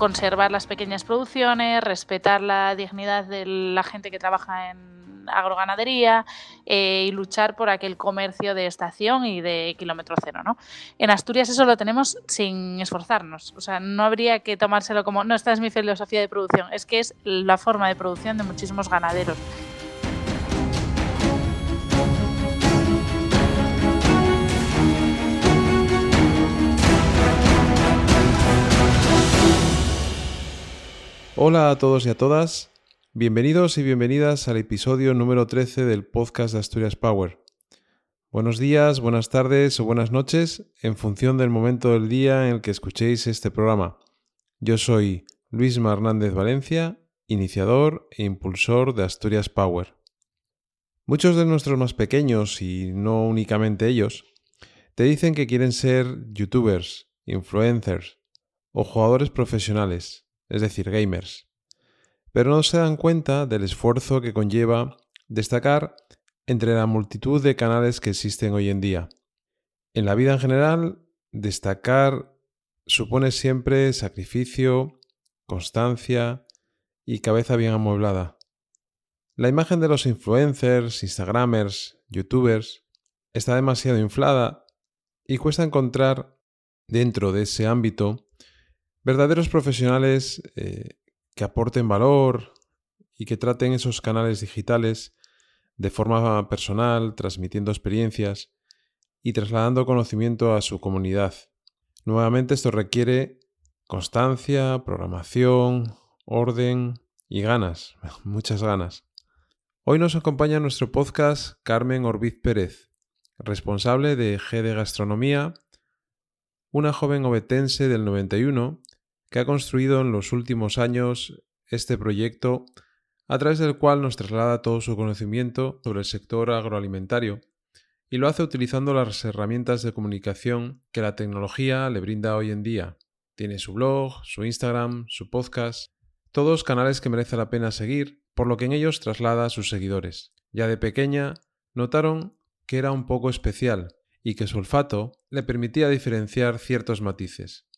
conservar las pequeñas producciones, respetar la dignidad de la gente que trabaja en agroganadería eh, y luchar por aquel comercio de estación y de kilómetro cero. ¿no? En Asturias eso lo tenemos sin esforzarnos. O sea, no habría que tomárselo como, no, esta es mi filosofía de producción, es que es la forma de producción de muchísimos ganaderos. Hola a todos y a todas, bienvenidos y bienvenidas al episodio número 13 del podcast de Asturias Power. Buenos días, buenas tardes o buenas noches en función del momento del día en el que escuchéis este programa. Yo soy Luis Hernández Valencia, iniciador e impulsor de Asturias Power. Muchos de nuestros más pequeños, y no únicamente ellos, te dicen que quieren ser youtubers, influencers o jugadores profesionales es decir, gamers. Pero no se dan cuenta del esfuerzo que conlleva destacar entre la multitud de canales que existen hoy en día. En la vida en general, destacar supone siempre sacrificio, constancia y cabeza bien amueblada. La imagen de los influencers, instagramers, youtubers está demasiado inflada y cuesta encontrar dentro de ese ámbito verdaderos profesionales eh, que aporten valor y que traten esos canales digitales de forma personal, transmitiendo experiencias y trasladando conocimiento a su comunidad. Nuevamente esto requiere constancia, programación, orden y ganas, muchas ganas. Hoy nos acompaña en nuestro podcast Carmen Orbiz Pérez, responsable de G de Gastronomía, una joven obetense del 91 que ha construido en los últimos años este proyecto a través del cual nos traslada todo su conocimiento sobre el sector agroalimentario y lo hace utilizando las herramientas de comunicación que la tecnología le brinda hoy en día. Tiene su blog, su Instagram, su podcast, todos canales que merece la pena seguir, por lo que en ellos traslada a sus seguidores. Ya de pequeña notaron que era un poco especial y que su olfato le permitía diferenciar ciertos matices.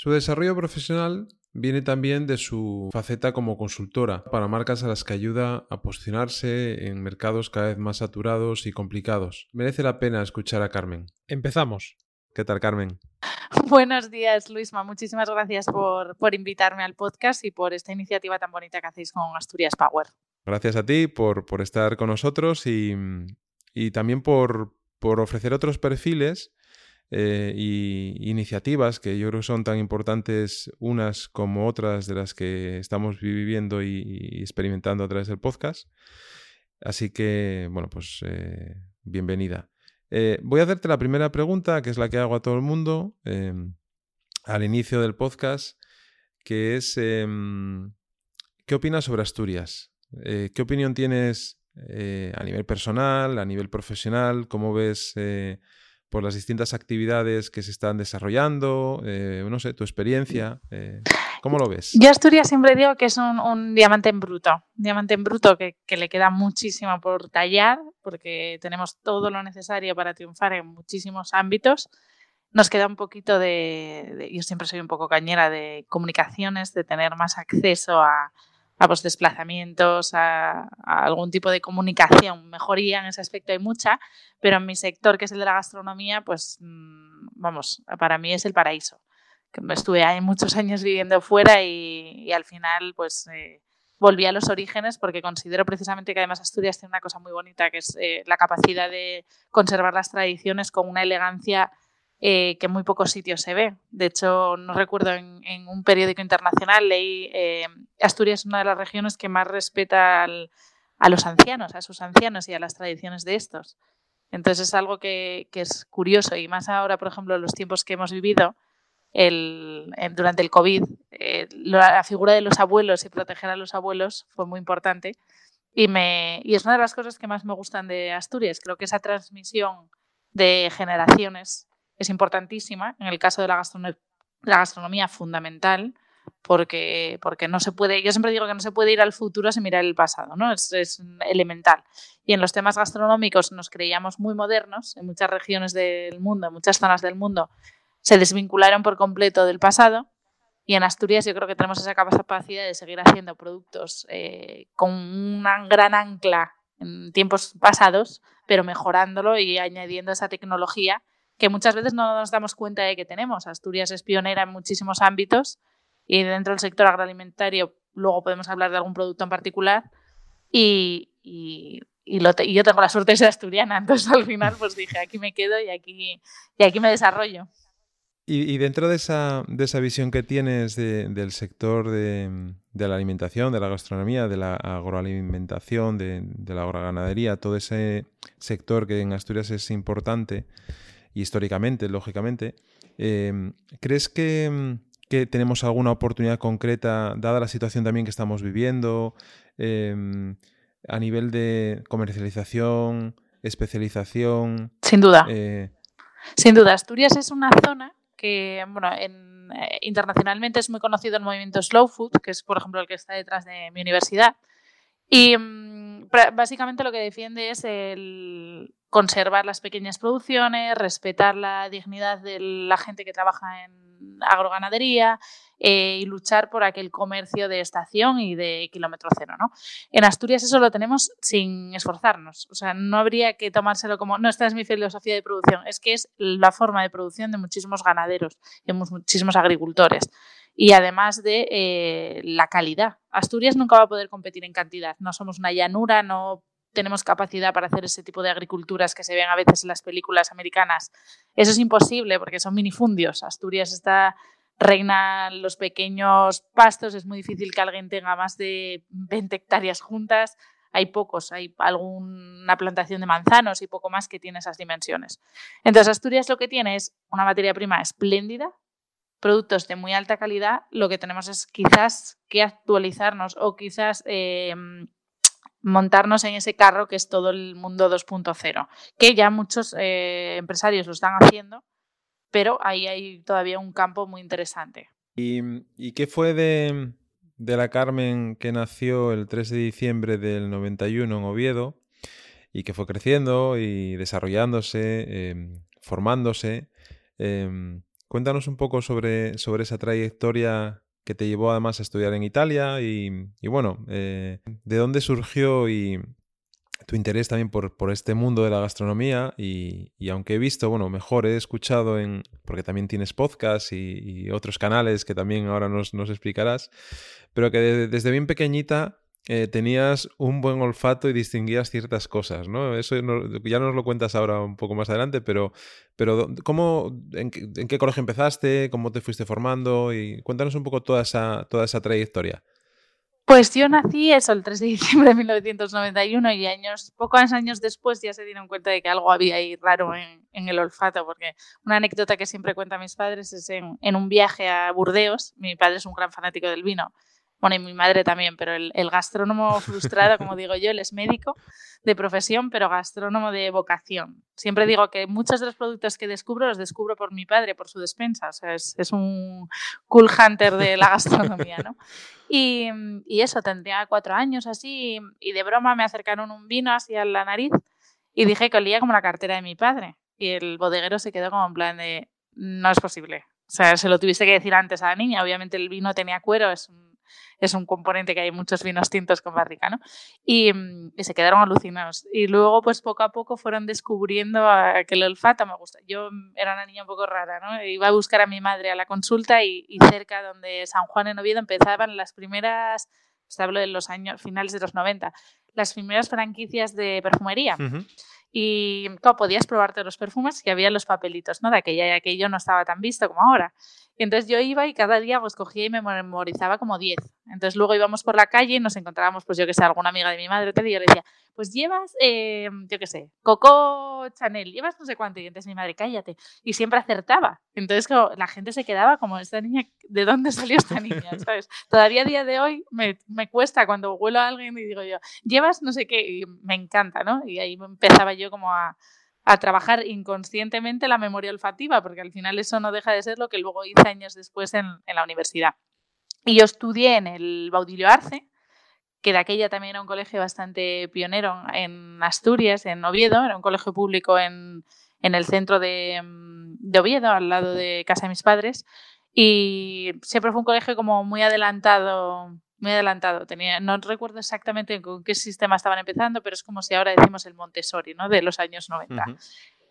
Su desarrollo profesional viene también de su faceta como consultora para marcas a las que ayuda a posicionarse en mercados cada vez más saturados y complicados. Merece la pena escuchar a Carmen. Empezamos. ¿Qué tal, Carmen? Buenos días, Luisma. Muchísimas gracias por, invitarme al podcast y por esta iniciativa tan bonita que hacéis con Asturias Power. Gracias a ti por, estar con nosotros y, también por, por ofrecer otros perfiles eh, y iniciativas que yo creo son tan importantes unas como otras de las que estamos viviendo y, experimentando a través del podcast. Así que, bueno, pues eh, bienvenida. Eh, voy a hacerte la primera pregunta, que es la que hago a todo el mundo em, al inicio del podcast, que es, em, ¿qué opinas sobre Asturias? ¿Qué opinión tienes a nivel personal, a nivel profesional? ¿Cómo ves por las distintas actividades que se están desarrollando, eh, no sé, tu experiencia, eh, ¿cómo lo ves? Yo Asturias siempre digo que es un, diamante en bruto, un diamante en bruto que, le queda muchísimo por tallar, porque tenemos todo lo necesario para triunfar en muchísimos ámbitos. Nos queda un poquito de, yo siempre soy un poco cañera de comunicaciones, de tener más acceso a, a los desplazamientos, a, algún tipo de comunicación. Mejoría en ese aspecto hay mucha, pero en mi sector, que es el de la gastronomía, pues mm, vamos, para mí es el paraíso. Estuve ahí muchos años viviendo fuera y, al final pues eh, volví a los orígenes porque considero precisamente que además Asturias tiene una cosa muy bonita que es eh, la capacidad de conservar las tradiciones con una elegancia eh, que en muy pocos sitios se ve. De hecho, no recuerdo en, un periódico internacional leí eh, Asturias es una de las regiones que más respeta a los ancianos, a sus ancianos y a las tradiciones de estos. Entonces es algo que, es curioso y más ahora, por ejemplo, en los tiempos que hemos vivido, durante el COVID, eh, la figura de los abuelos y proteger a los abuelos fue muy importante. Y, me, y es una de las cosas que más me gustan de Asturias. Creo que esa transmisión de generaciones es importantísima. En el caso de la, gastronomía, fundamental, porque, porque no se puede, yo siempre digo que no se puede ir al futuro sin mirar el pasado, ¿no? Es, es, elemental. Y en los temas gastronómicos nos creíamos muy modernos, en muchas regiones del mundo, en muchas zonas del mundo, se desvincularon por completo del pasado Y en Asturias yo creo que tenemos esa capacidad de seguir haciendo productos eh, con una gran ancla en tiempos pasados, pero mejorándolo y añadiendo esa tecnología que muchas veces no nos damos cuenta de que tenemos. Asturias es pionera en muchísimos ámbitos y dentro del sector agroalimentario luego podemos hablar de algún producto en particular y, y, yo tengo la suerte de ser asturiana, entonces al final pues dije, aquí me quedo y aquí, y aquí me desarrollo. Y, dentro de esa, de esa, visión que tienes del sector de, la alimentación, de la gastronomía, de la agroalimentación, de, la agroganadería, todo ese sector que en Asturias es importante, históricamente, lógicamente, eh, ¿crees que, tenemos alguna oportunidad concreta, dada la situación también que estamos viviendo, eh, a nivel de comercialización, especialización? Sin duda. Eh, Sin duda, Asturias es una zona que bueno, en, eh, internacionalmente es muy conocido el movimiento Slow Food, que es por ejemplo el que está detrás de mi universidad. Y mm, básicamente lo que defiende es el conservar las pequeñas producciones, respetar la dignidad de la gente que trabaja en agroganadería, eh, y luchar por aquel comercio de estación y de kilómetro cero. ¿no? En Asturias eso lo tenemos sin esforzarnos. O sea, no habría que tomárselo como, no, esta es mi filosofía de producción, es que es la forma de producción de muchísimos ganaderos y muchísimos agricultores. Y además de eh, la calidad. Asturias nunca va a poder competir en cantidad. No somos una llanura, no tenemos capacidad para hacer ese tipo de agriculturas que se ven a veces en las películas americanas. Eso es imposible porque son minifundios. Asturias está reinan los pequeños pastos, es muy difícil que alguien tenga más de 20 hectáreas juntas. Hay pocos, hay alguna plantación de manzanos y poco más que tiene esas dimensiones. Entonces, Asturias lo que tiene es una materia prima espléndida, productos de muy alta calidad. Lo que tenemos es quizás que actualizarnos o quizás eh, montarnos en ese carro que es todo el mundo 2.0, que ya muchos eh, empresarios lo están haciendo pero ahí hay todavía un campo muy interesante. ¿Y, qué fue de, la Carmen que nació el 3 de diciembre del 91 en Oviedo y que fue creciendo y desarrollándose, em, formándose? Em, cuéntanos un poco sobre, sobre esa trayectoria que te llevó además a estudiar en Italia y, bueno, eh, ¿de dónde surgió y, tu interés también por, por, este mundo de la gastronomía y, y, aunque he visto, bueno, mejor he escuchado en, porque también tienes podcast y, otros canales que también ahora nos, nos explicarás, pero que desde bien pequeñita eh, tenías un buen olfato y distinguías ciertas cosas, ¿no? Eso ya nos lo cuentas ahora un poco más adelante, pero, pero ¿cómo, en, en, qué colegio empezaste? ¿Cómo te fuiste formando? Y cuéntanos un poco toda esa, toda esa trayectoria. Pues yo nací eso el 3 de diciembre de 1991 y años, pocos años después ya se dieron cuenta de que algo había ahí raro en, el olfato, porque una anécdota que siempre cuentan mis padres es en, en, un viaje a Burdeos, mi padre es un gran fanático del vino, bueno, y mi madre también, pero el, gastrónomo frustrado, como digo yo, él es médico de profesión, pero gastrónomo de vocación. Siempre digo que muchos de los productos que descubro los descubro por mi padre, por su despensa. O sea, es, un cool hunter de la gastronomía, ¿no? Y, y, eso, tendría cuatro años así, y de broma me acercaron un vino hacia la nariz y dije que olía como la cartera de mi padre. Y el bodeguero se quedó como en plan de, no es posible. O sea, se lo tuviste que decir antes a la niña. Obviamente el vino tenía cuero, es un es un componente que hay muchos vinos tintos con barrica, ¿no? Y, mm, y, se quedaron alucinados. Y luego, pues poco a poco fueron descubriendo que el olfato me gusta. Yo era una niña un poco rara, ¿no? Iba a buscar a mi madre a la consulta y, cerca donde San Juan en Oviedo empezaban las primeras, pues hablo de los años finales de los 90, las primeras franquicias de perfumería. Y ¿cómo podías probarte los perfumes y había los papelitos, ¿no? De aquella y aquello no estaba tan visto como ahora. Y entonces yo iba y cada día pues cogía y me memorizaba como 10. Entonces luego íbamos por la calle y nos encontrábamos, pues yo que sé, alguna amiga de mi madre y yo le decía, pues llevas, eh, yo qué sé, Coco Chanel, llevas no sé cuánto. Y entonces mi madre, cállate. Y siempre acertaba. Entonces la gente se quedaba como, esta niña, ¿de dónde salió esta niña? ¿Sabes? Todavía a día de hoy me, me cuesta cuando vuelo a alguien y digo yo, llevas no sé qué, y me encanta, ¿no? Y ahí empezaba yo como a, a trabajar inconscientemente la memoria olfativa, porque al final eso no deja de ser lo que luego hice años después en, la universidad. Y yo estudié en el Baudilio Arce, que de aquella también era un colegio bastante pionero en Asturias, en Oviedo, era un colegio público en, en el centro de, de, Oviedo, al lado de casa de mis padres. Y siempre fue un colegio como muy adelantado, muy adelantado. Tenía, no recuerdo exactamente con qué sistema estaban empezando, pero es como si ahora decimos el Montessori, ¿no? De los años 90.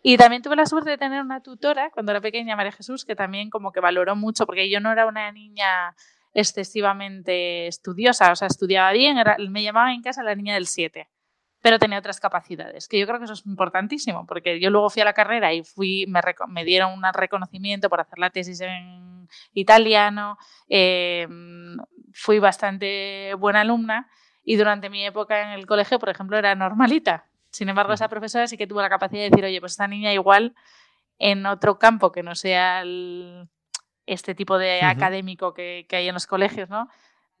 Y también tuve la suerte de tener una tutora cuando era pequeña, María Jesús, que también como que valoró mucho, porque yo no era una niña excesivamente estudiosa, o sea, estudiaba bien, era, me llamaba en casa la niña del 7, pero tenía otras capacidades, que yo creo que eso es importantísimo, porque yo luego fui a la carrera y fui, me, me dieron un reconocimiento por hacer la tesis en italiano, eh, fui bastante buena alumna y durante mi época en el colegio, por ejemplo, era normalita. Sin embargo, esa profesora sí que tuvo la capacidad de decir, oye, pues esta niña igual en otro campo que no sea este tipo de académico que, que, hay en los colegios, ¿no?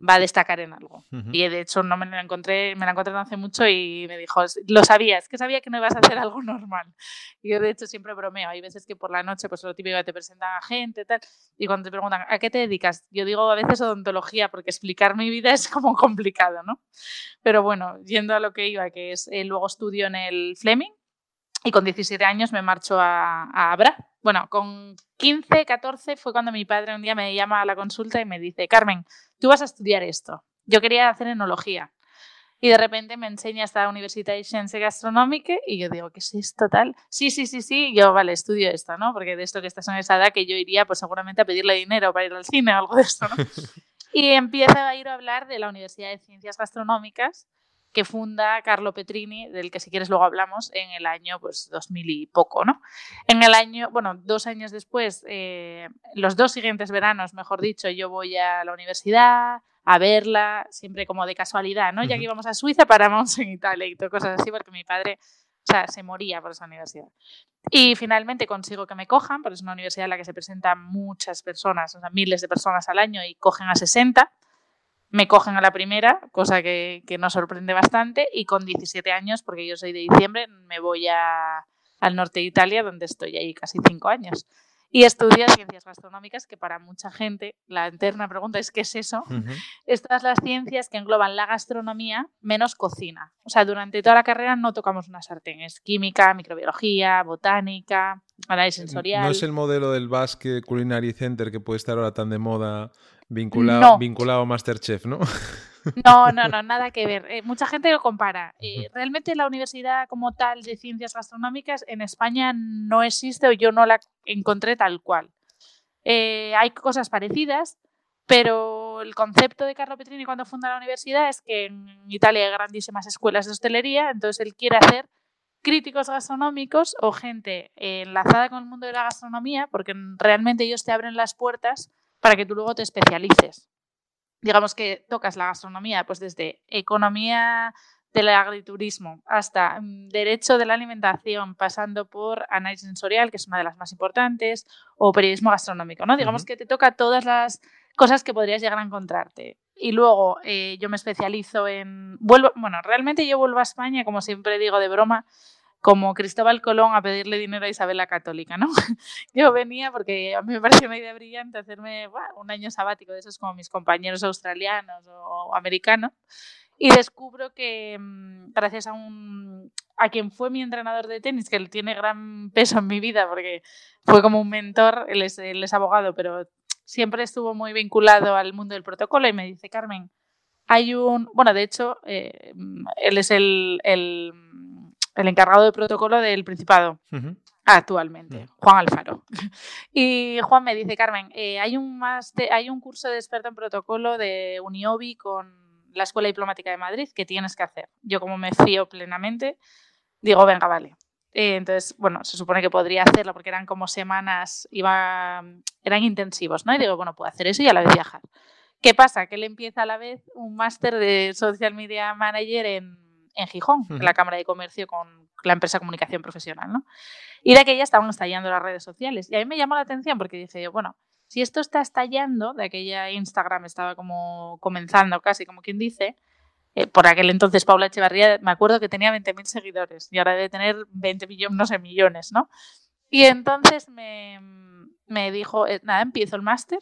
Va a destacar en algo. Y de hecho no me la encontré, me la encontré no hace mucho y me dijo, lo sabía, es que sabía que no ibas a hacer algo normal. Y yo de hecho siempre bromeo, hay veces que por la noche pues lo típico te presentan a gente tal, y cuando te preguntan, ¿a qué te dedicas? Yo digo a veces odontología porque explicar mi vida es como complicado, ¿no? Pero bueno, yendo a lo que iba, que es eh, luego estudio en el Fleming y con 17 años me marcho a, a Abra. Bueno, con 15, 14 fue cuando mi padre un día me llama a la consulta y me dice, Carmen, tú vas a estudiar esto. Yo quería hacer enología. Y de repente me enseña esta Universidad de Ciencia Gastronómica y yo digo, ¿qué es esto tal? Sí, sí, sí, sí. yo, vale, estudio esto, ¿no? Porque de esto que estás en esa edad que yo iría pues seguramente a pedirle dinero para ir al cine o algo de esto, ¿no? y empieza a ir a hablar de la Universidad de Ciencias Gastronómicas que funda Carlo Petrini, del que si quieres luego hablamos, en el año pues 2000 y poco, ¿no? En el año, bueno, dos años después, eh, los dos siguientes veranos, mejor dicho, yo voy a la universidad a verla, siempre como de casualidad, ¿no? Ya que íbamos a Suiza, paramos en Italia y todo, cosas así, porque mi padre, o sea, se moría por esa universidad. Y finalmente consigo que me cojan, porque es una universidad en la que se presentan muchas personas, o sea, miles de personas al año y cogen a 60 me cogen a la primera, cosa que, que, nos sorprende bastante, y con 17 años, porque yo soy de diciembre, me voy a, al norte de Italia, donde estoy ahí casi cinco años. Y estudio ciencias gastronómicas, que para mucha gente la eterna pregunta es ¿qué es eso? Estas las ciencias que engloban la gastronomía menos cocina. O sea, durante toda la carrera no tocamos una sartén, es química, microbiología, botánica, análisis sensorial. No es el modelo del Basque Culinary Center que puede estar ahora tan de moda Vinculado, vinculado a Masterchef, ¿no? No, no, no, nada que ver. Eh, mucha gente lo compara. Eh, realmente la universidad como tal de ciencias gastronómicas en España no existe o yo no la encontré tal cual. Eh, hay cosas parecidas, pero el concepto de Carlo Petrini cuando funda la universidad es que en Italia hay grandísimas escuelas de hostelería, entonces él quiere hacer críticos gastronómicos o gente enlazada con el mundo de la gastronomía, porque realmente ellos te abren las puertas para que tú luego te especialices. Digamos que tocas la gastronomía, pues desde economía del agriturismo hasta mm, derecho de la alimentación, pasando por análisis sensorial, que es una de las más importantes, o periodismo gastronómico, ¿no? Digamos que te toca todas las cosas que podrías llegar a encontrarte. Y luego eh, yo me especializo en... Vuelvo, bueno, realmente yo vuelvo a España, como siempre digo de broma, como Cristóbal Colón a pedirle dinero a Isabel la Católica, ¿no? Yo venía porque a mí me pareció una idea brillante hacerme un año sabático de esos como mis compañeros australianos o americanos y descubro que mm, gracias a un a quien fue mi entrenador de tenis, que él tiene gran peso en mi vida porque fue como un mentor, él es, él es abogado, pero siempre estuvo muy vinculado al mundo del protocolo y me dice, Carmen, hay un, bueno, de hecho, eh, él es el, el el encargado de protocolo del Principado. Actualmente, Juan Alfaro. Y Juan me dice, Carmen, eh, hay, un hay un curso de experto en protocolo de Uniobi con la Escuela Diplomática de Madrid que tienes que hacer. Yo como me fío plenamente, digo, venga, vale. Eh, entonces, bueno, se supone que podría hacerlo porque eran como semanas, iba, eran intensivos, ¿no? Y digo, bueno, puedo hacer eso y a la vez viajar. ¿Qué pasa? Que él empieza a la vez un máster de Social Media Manager en en Gijón, en la Cámara de Comercio con la empresa Comunicación Profesional. ¿no? Y de aquella estaban estallando las redes sociales. Y a mí me llamó la atención porque dije yo, bueno, si esto está estallando, de aquella Instagram estaba como comenzando casi, como quien dice, eh, por aquel entonces Paula Echevarría, me acuerdo que tenía 20.000 seguidores y ahora debe tener 20 millones, no sé, millones, ¿no? Y entonces me, me dijo, eh, nada, empiezo el máster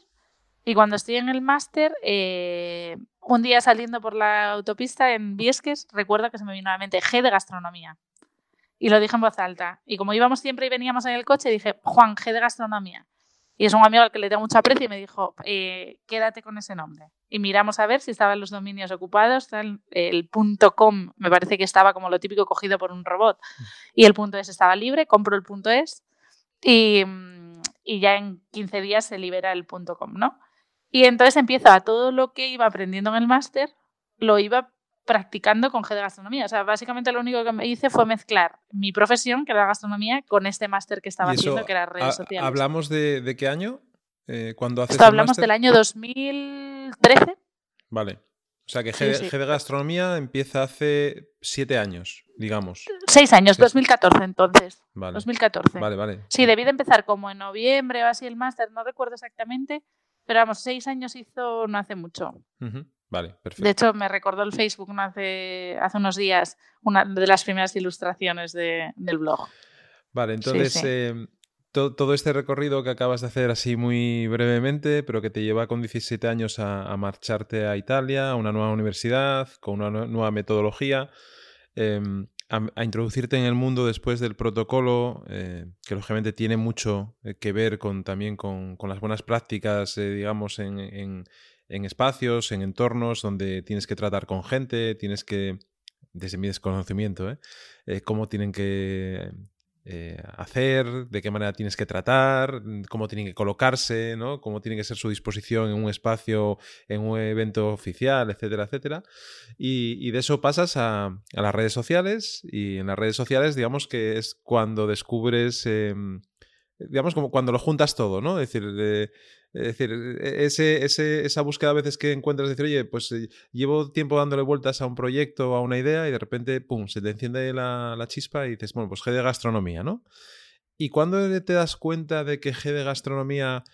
y cuando estoy en el máster, eh, un día saliendo por la autopista en Viesques, recuerdo que se me vino a la mente G de gastronomía. Y lo dije en voz alta. Y como íbamos siempre y veníamos en el coche, dije, Juan, G de gastronomía. Y es un amigo al que le tengo mucho aprecio y me dijo, eh, quédate con ese nombre. Y miramos a ver si estaban los dominios ocupados. El, punto .com me parece que estaba como lo típico cogido por un robot. Y el punto .es estaba libre, compro el punto .es y, y ya en 15 días se libera el punto .com, ¿no? Y entonces empiezo a todo lo que iba aprendiendo en el máster, lo iba practicando con G de gastronomía. O sea, básicamente lo único que me hice fue mezclar mi profesión, que era la gastronomía, con este máster que estaba haciendo, que era redes sociales. ¿Hablamos de, qué año? Eh, cuando haces Esto hablamos del año 2013. Vale. O sea que G, de gastronomía empieza hace siete años, digamos. Seis años, 2014 entonces. Vale. 2014. Vale, vale. Sí, debí de empezar como en noviembre o así el máster, no recuerdo exactamente, pero vamos, seis años hizo no hace mucho. Vale, perfecto. De hecho, me recordó el Facebook hace, hace unos días una de las primeras ilustraciones del blog. Vale, entonces em, todo este recorrido que acabas de hacer así muy brevemente, pero que te lleva con 17 años a, marcharte a Italia, a una nueva universidad, con una nueva metodología, em, a, introducirte en el mundo después del protocolo, eh, que lógicamente tiene mucho eh, que ver con, también con, las buenas prácticas, eh, digamos, en en espacios, en entornos donde tienes que tratar con gente, tienes que, desde mi desconocimiento, eh cómo tienen que eh, hacer, de qué manera tienes que tratar, cómo tienen que colocarse, ¿no? cómo tiene que ser su disposición en un espacio, en un evento oficial, etcétera, etcétera. Y, de eso pasas a, las redes sociales y en las redes sociales digamos que es cuando descubres... Em, digamos como cuando lo juntas todo, ¿no? Es decir, es decir, e, ese, ese, esa búsqueda a veces que encuentras, decir, oye, pues eh, llevo tiempo dándole vueltas a un proyecto, o a una idea, y de repente, pum, se te enciende la, chispa y dices, bueno, pues G de gastronomía, ¿no? Y cuando te das cuenta de que G de gastronomía,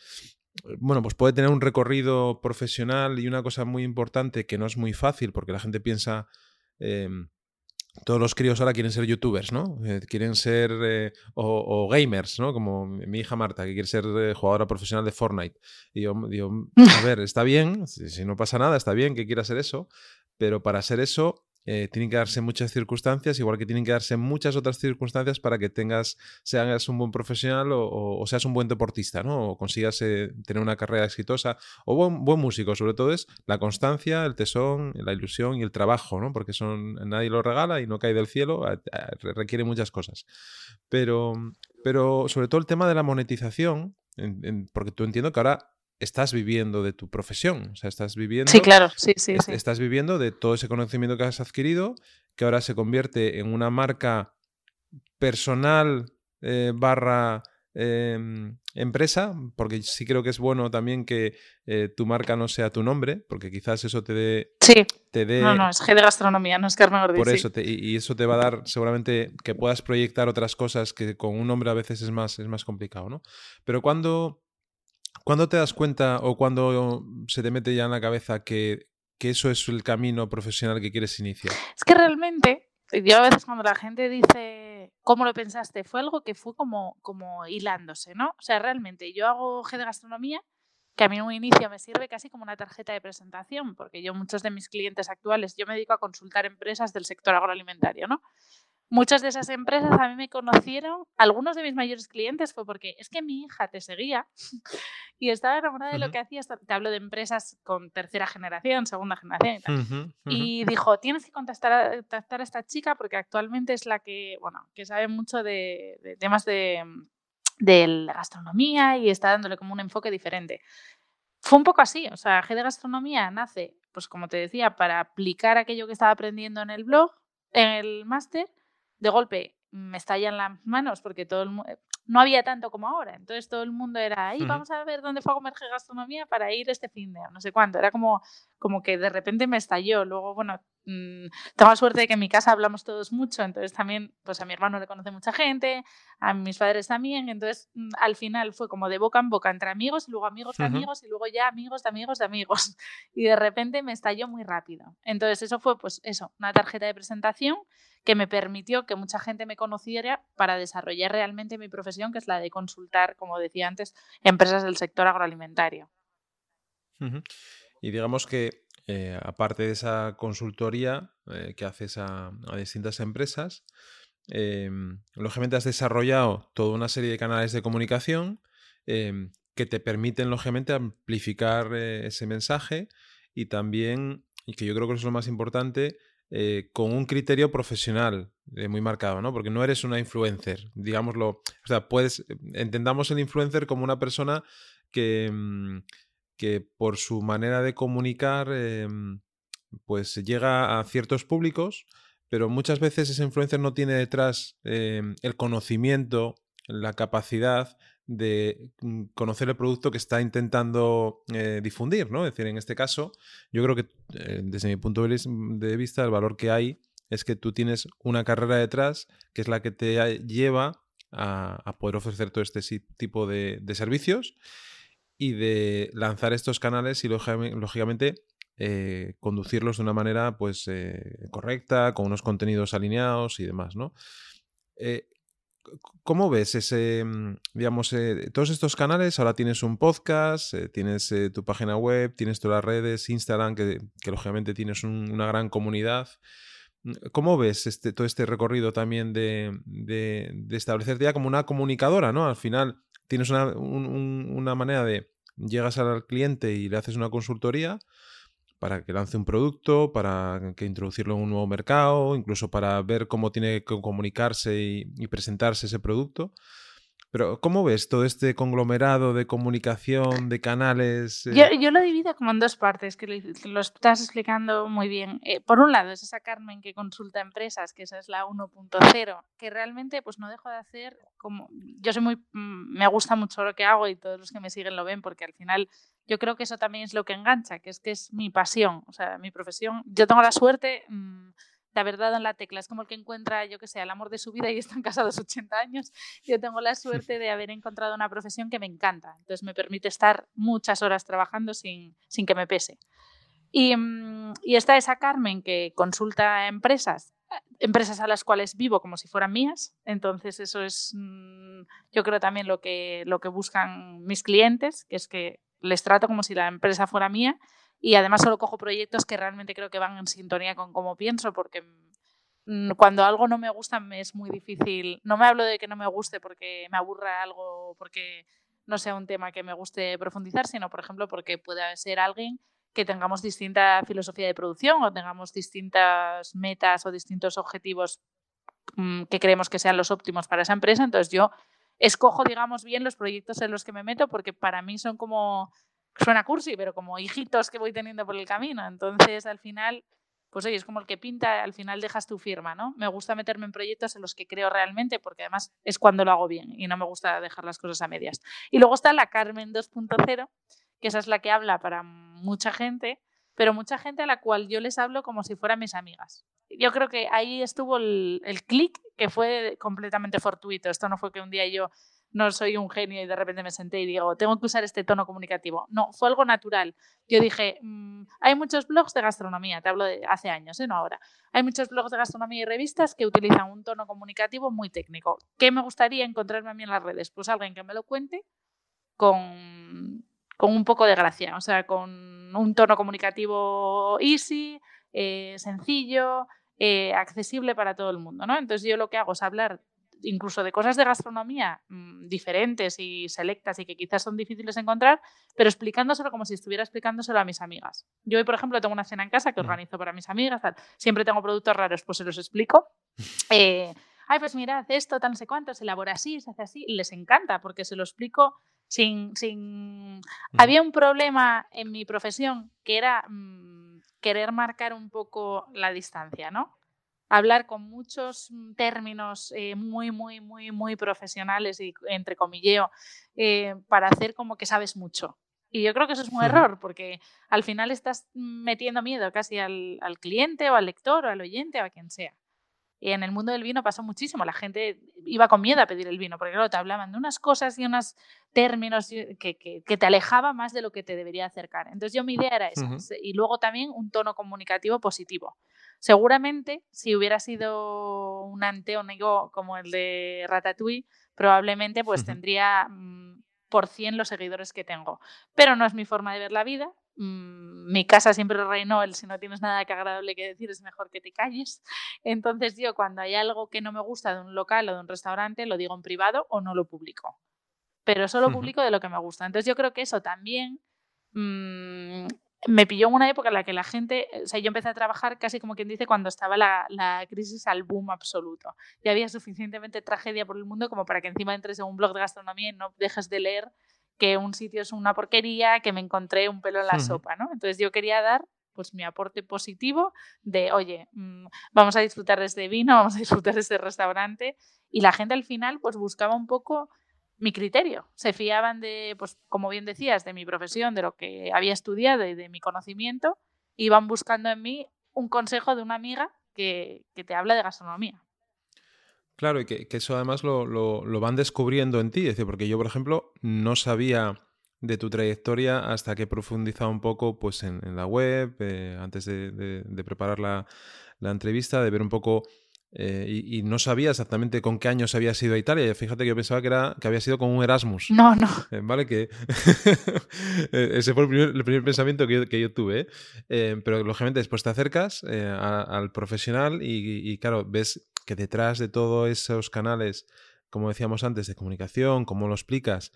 bueno, pues puede tener un recorrido profesional y una cosa muy importante que no es muy fácil, porque la gente piensa... Em, todos los críos ahora quieren ser youtubers, ¿no? Eh, quieren ser eh, o, gamers, ¿no? Como mi hija Marta, que quiere ser eh, jugadora profesional de Fortnite. Y yo digo, a ver, está bien, si, no pasa nada, está bien que quiera ser eso, pero para ser eso eh, tienen que darse muchas circunstancias, igual que tienen que darse muchas otras circunstancias para que tengas, seas un buen profesional o, seas un buen deportista, ¿no? O consigas eh, tener una carrera exitosa o buen, buen, músico, sobre todo es la constancia, el tesón, la ilusión y el trabajo, ¿no? Porque son, nadie lo regala y no cae del cielo, requiere muchas cosas. Pero, pero sobre todo el tema de la monetización, porque tú entiendo que ahora estás viviendo de tu profesión, o sea, estás viviendo... Sí, claro, sí, sí, sí. Estás viviendo de todo ese conocimiento que has adquirido, que ahora se convierte en una marca personal eh, barra em, empresa, porque sí creo que es bueno también que eh, tu marca no sea tu nombre, porque quizás eso te dé... Sí. Te dé, no, no, es G de gastronomía, no es Carmen Ortiz. Por eso, y, eso te va a dar seguramente que puedas proyectar otras cosas que con un nombre a veces es más, es más complicado, ¿no? Pero cuando ¿Cuándo te das cuenta o cuando se te mete ya en la cabeza que, eso es el camino profesional que quieres iniciar? Es que realmente, yo a veces cuando la gente dice, ¿cómo lo pensaste? Fue algo que fue como, como hilándose, ¿no? O sea, realmente yo hago G de gastronomía, que a mí en un inicio me sirve casi como una tarjeta de presentación, porque yo muchos de mis clientes actuales, yo me dedico a consultar empresas del sector agroalimentario, ¿no? Muchas de esas empresas a mí me conocieron, algunos de mis mayores clientes fue porque es que mi hija te seguía y estaba enamorada de lo que hacías. Te hablo de empresas con tercera generación, segunda generación y dijo, tienes que contactar a, a, esta chica porque actualmente es la que, bueno, que sabe mucho de, temas de, de la gastronomía y está dándole como un enfoque diferente. Fue un poco así, o sea, G de Gastronomía nace, pues como te decía, para aplicar aquello que estaba aprendiendo en el blog, en el máster, de golpe me estallan las manos porque todo el mundo no había tanto como ahora. Entonces todo el mundo era, ahí vamos a ver dónde fue a comer gastronomía para ir este fin de no sé cuánto. Era como, como que de repente me estalló. Luego, bueno, mmm, tengo la suerte de que en mi casa hablamos todos mucho, entonces también, pues a mi hermano le conoce mucha gente, a mis padres también. Entonces mm, al final fue como de boca en boca entre amigos, y luego amigos de amigos, y luego ya amigos de amigos de amigos. Y de repente me estalló muy rápido. Entonces eso fue, pues eso, una tarjeta de presentación que me permitió que mucha gente me conociera para desarrollar realmente mi profesión, que es la de consultar, como decía antes, empresas del sector agroalimentario. Y digamos que, eh, aparte de esa consultoría eh, que haces a, distintas empresas, em, lógicamente has desarrollado toda una serie de canales de comunicación. Em, que te permiten, lógicamente, amplificar eh, ese mensaje y también, y que yo creo que es lo más importante, con un criterio profesional muy marcado, ¿no? Porque no eres una influencer, digámoslo. O sea, puedes, entendamos el influencer como una persona que, mm, que por su manera de comunicar, em, pues llega a ciertos públicos, pero muchas veces ese influencer no tiene detrás em, el conocimiento, la capacidad de mm, conocer el producto que está intentando eh, difundir, ¿no? Es decir, en este caso, yo creo que eh, desde mi punto de vista, el valor que hay es que tú tienes una carrera detrás que es la que te lleva a, poder ofrecer todo este tipo de, servicios y de lanzar estos canales y lógicamente eh, conducirlos de una manera pues correcta, con unos contenidos alineados y demás, ¿no? ¿Cómo ves ese, mm, digamos, eh, todos estos canales? Ahora tienes un podcast, eh, tienes eh, tu página web, tienes todas las redes, Instagram, que, lógicamente tienes una gran comunidad. Mm, ¿Cómo ves este, todo este recorrido también de, de, establecerte ya como una comunicadora, ¿no? Al final tienes una, una manera de, llegas al cliente y le haces una consultoría, para que lance un producto, para que introducirlo en un nuevo mercado, incluso para ver cómo tiene que comunicarse y, presentarse ese producto. Pero, ¿cómo ves todo este conglomerado de comunicación, de canales? Eh? Yo, lo divido como en dos partes, que lo estás explicando muy bien. Eh, por un lado, es esa Carmen que consulta empresas, que esa es la 1.0, que realmente pues no dejo de hacer como... Yo soy muy... Mm, me gusta mucho lo que hago y todos los que me siguen lo ven, porque al final yo creo que eso también es lo que engancha, que es que es mi pasión, o sea, mi profesión. Yo tengo la suerte mm, de haber dado en la tecla, es como el que encuentra, yo que sé, el amor de su vida y están casados 80 años. Yo tengo la suerte de haber encontrado una profesión que me encanta, entonces me permite estar muchas horas trabajando sin, sin que me pese. Y, mm, está esa Carmen que consulta a empresas empresas a las cuales vivo como si fueran mías. Entonces eso es, mm, yo creo también lo que, lo que buscan mis clientes, que es que les trato como si la empresa fuera mía y además solo cojo proyectos que realmente creo que van en sintonía con cómo pienso porque mm, cuando algo no me gusta me es muy difícil, no me hablo de que no me guste porque me aburra algo, porque no sea un tema que me guste profundizar, sino por ejemplo porque puede ser alguien que tengamos distinta filosofía de producción o tengamos distintas metas o distintos objetivos mm, que creemos que sean los óptimos para esa empresa. Entonces yo escojo, digamos, bien los proyectos en los que me meto porque para mí son como, suena cursi, pero como hijitos que voy teniendo por el camino. Entonces, al final, pues oye, es como el que pinta, al final dejas tu firma, ¿no? Me gusta meterme en proyectos en los que creo realmente porque además es cuando lo hago bien y no me gusta dejar las cosas a medias. Y luego está la Carmen 2.0, que esa es la que habla para mucha gente, pero mucha gente a la cual yo les hablo como si fueran mis amigas yo creo que ahí estuvo el, el clic que fue completamente fortuito. Esto no fue que un día yo no soy un genio y de repente me senté y digo, tengo que usar este tono comunicativo. No, fue algo natural. Yo dije, mm, hay muchos blogs de gastronomía, te hablo de hace años, ¿eh? no ahora. Hay muchos blogs de gastronomía y revistas que utilizan un tono comunicativo muy técnico. ¿Qué me gustaría encontrarme a mí en las redes? Pues alguien que me lo cuente con, con un poco de gracia, o sea, con un tono comunicativo easy, eh, sencillo, eh, accesible para todo el mundo, ¿no? Entonces yo lo que hago es hablar incluso de cosas de gastronomía mm, diferentes y selectas y que quizás son difíciles de encontrar, pero explicándoselo como si estuviera explicándoselo a mis amigas. Yo hoy, por ejemplo, tengo una cena en casa que organizo para mis amigas, siempre tengo productos raros, pues se los explico. Eh, Ay, pues mirad, esto, tan sé cuánto, se elabora así, se hace así, y les encanta porque se lo explico sin... sin... Había un problema en mi profesión que era... Mm, querer marcar un poco la distancia, ¿no? Hablar con muchos mm, términos eh, muy, muy, muy, muy profesionales y entre comilleo eh, para hacer como que sabes mucho. Y yo creo que eso es un error, porque al final estás metiendo miedo casi al, al cliente o al lector o al oyente o a quien sea. En el mundo del vino pasó muchísimo. La gente iba con miedo a pedir el vino, porque claro, te hablaban de unas cosas y unos términos que, que, te alejaba más de lo que te debería acercar. Entonces yo mi idea era esa. Y luego también un tono comunicativo positivo. Seguramente, si hubiera sido un anteónigo como el de Ratatouille, probablemente pues tendría mm, por 100 los seguidores que tengo. Pero no es mi forma de ver la vida mi casa siempre reinó el si no tienes nada que agradable que decir es mejor que te calles. Entonces yo cuando hay algo que no me gusta de un local o de un restaurante lo digo en privado o no lo publico. pero solo publico de lo que me gusta. Entonces yo creo que eso también mm, me pilló en una época en la que la gente, o sea, yo empecé a trabajar casi como quien dice cuando estaba la, la crisis al boom absoluto. Y había suficientemente tragedia por el mundo como para que encima entres en un blog de gastronomía y no dejes de leer que un sitio es una porquería, que me encontré un pelo en la sopa, ¿no? Entonces yo quería dar pues mi aporte positivo de, oye, mm, vamos a disfrutar de este vino, vamos a disfrutar de este restaurante. Y la gente al final pues buscaba un poco mi criterio. Se fiaban de, pues como bien decías, de mi profesión, de lo que había estudiado y de mi conocimiento. Iban buscando en mí un consejo de una amiga que, te habla de gastronomía. Claro, y que, eso además lo, van descubriendo en ti. Es decir, porque yo, por ejemplo, no sabía de tu trayectoria hasta que he profundizado un poco pues, en, la web, eh, antes de, preparar la, la, entrevista, de ver un poco eh, y, no sabía exactamente con qué años había sido a Italia. Fíjate que yo pensaba que, era, que había sido con un Erasmus. No, no. Eh, vale, que eh, ese fue el primer, pensamiento que yo, tuve. pero lógicamente después te acercas al profesional y, claro, ves que detrás de todos esos canales, como decíamos antes, de comunicación, cómo lo explicas,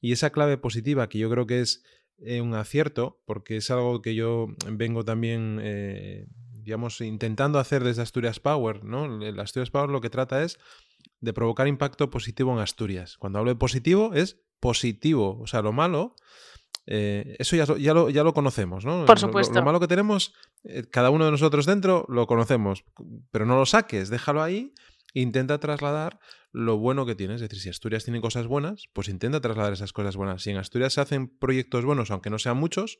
y esa clave positiva que yo creo que es un acierto, porque es algo que yo vengo también digamos, intentando hacer desde Asturias Power, ¿no? Asturias Power lo que trata es de provocar impacto positivo en Asturias. Cuando hablo de positivo, es positivo. O sea, lo malo, eh, eso ya, ya, lo, ya lo conocemos, ¿no? Por supuesto. Lo, malo que tenemos, eh, cada uno de nosotros dentro lo conocemos, pero no lo saques, déjalo ahí intenta trasladar lo bueno que tienes. Es decir, si Asturias tiene cosas buenas, pues intenta trasladar esas cosas buenas. Si en Asturias se hacen proyectos buenos, aunque no sean muchos,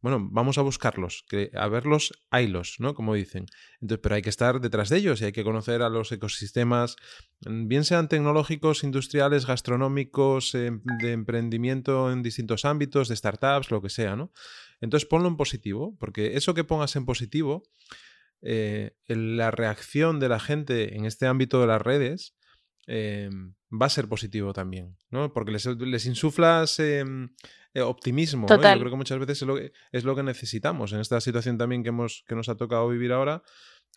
bueno, vamos a buscarlos, que a verlos, haylos, ¿no? Como dicen. Entonces, pero hay que estar detrás de ellos y hay que conocer a los ecosistemas, mm, bien sean tecnológicos, industriales, gastronómicos, em, de emprendimiento en distintos ámbitos, de startups, lo que sea, ¿no? Entonces, ponlo en positivo, porque eso que pongas en positivo eh, la reacción de la gente en este ámbito de las redes eh, va a ser positivo también, ¿no? Porque les, insuflas em, eh, optimismo. Yo creo que muchas veces es lo, que, necesitamos en esta situación también que, hemos, que nos ha tocado vivir ahora.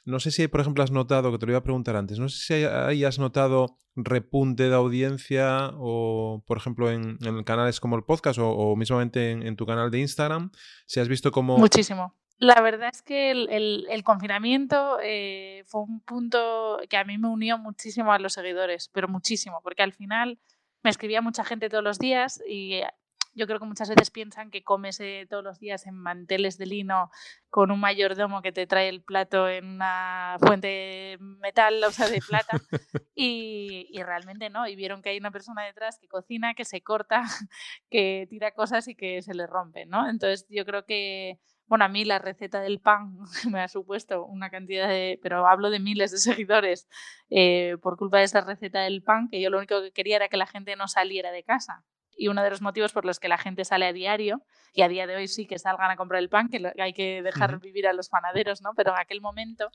No sé si, por ejemplo, has notado, que te lo iba a preguntar antes, no sé si ahí has notado repunte de audiencia o, por ejemplo, en, canales como el podcast o, mismamente en, en, tu canal de Instagram, si has visto como... Muchísimo. La verdad es que el, confinamiento eh, fue un punto que a mí me unió muchísimo a los seguidores, pero muchísimo, porque al final me escribía mucha gente todos los días y eh, yo creo que muchas veces piensan que comes eh, todos los días en manteles de lino con un mayordomo que te trae el plato en una fuente metal, o sea, de plata, y, y, realmente no, y vieron que hay una persona detrás que cocina, que se corta, que tira cosas y que se le rompe, ¿no? Entonces yo creo que bueno, a mí la receta del pan me ha supuesto una cantidad de, pero hablo de miles de seguidores eh, por culpa de esa receta del pan, que yo lo único que quería era que la gente no saliera de casa. Y uno de los motivos por los que la gente sale a diario, y a día de hoy sí que salgan a comprar el pan, que hay que dejar vivir a los panaderos, ¿no? Pero en aquel momento,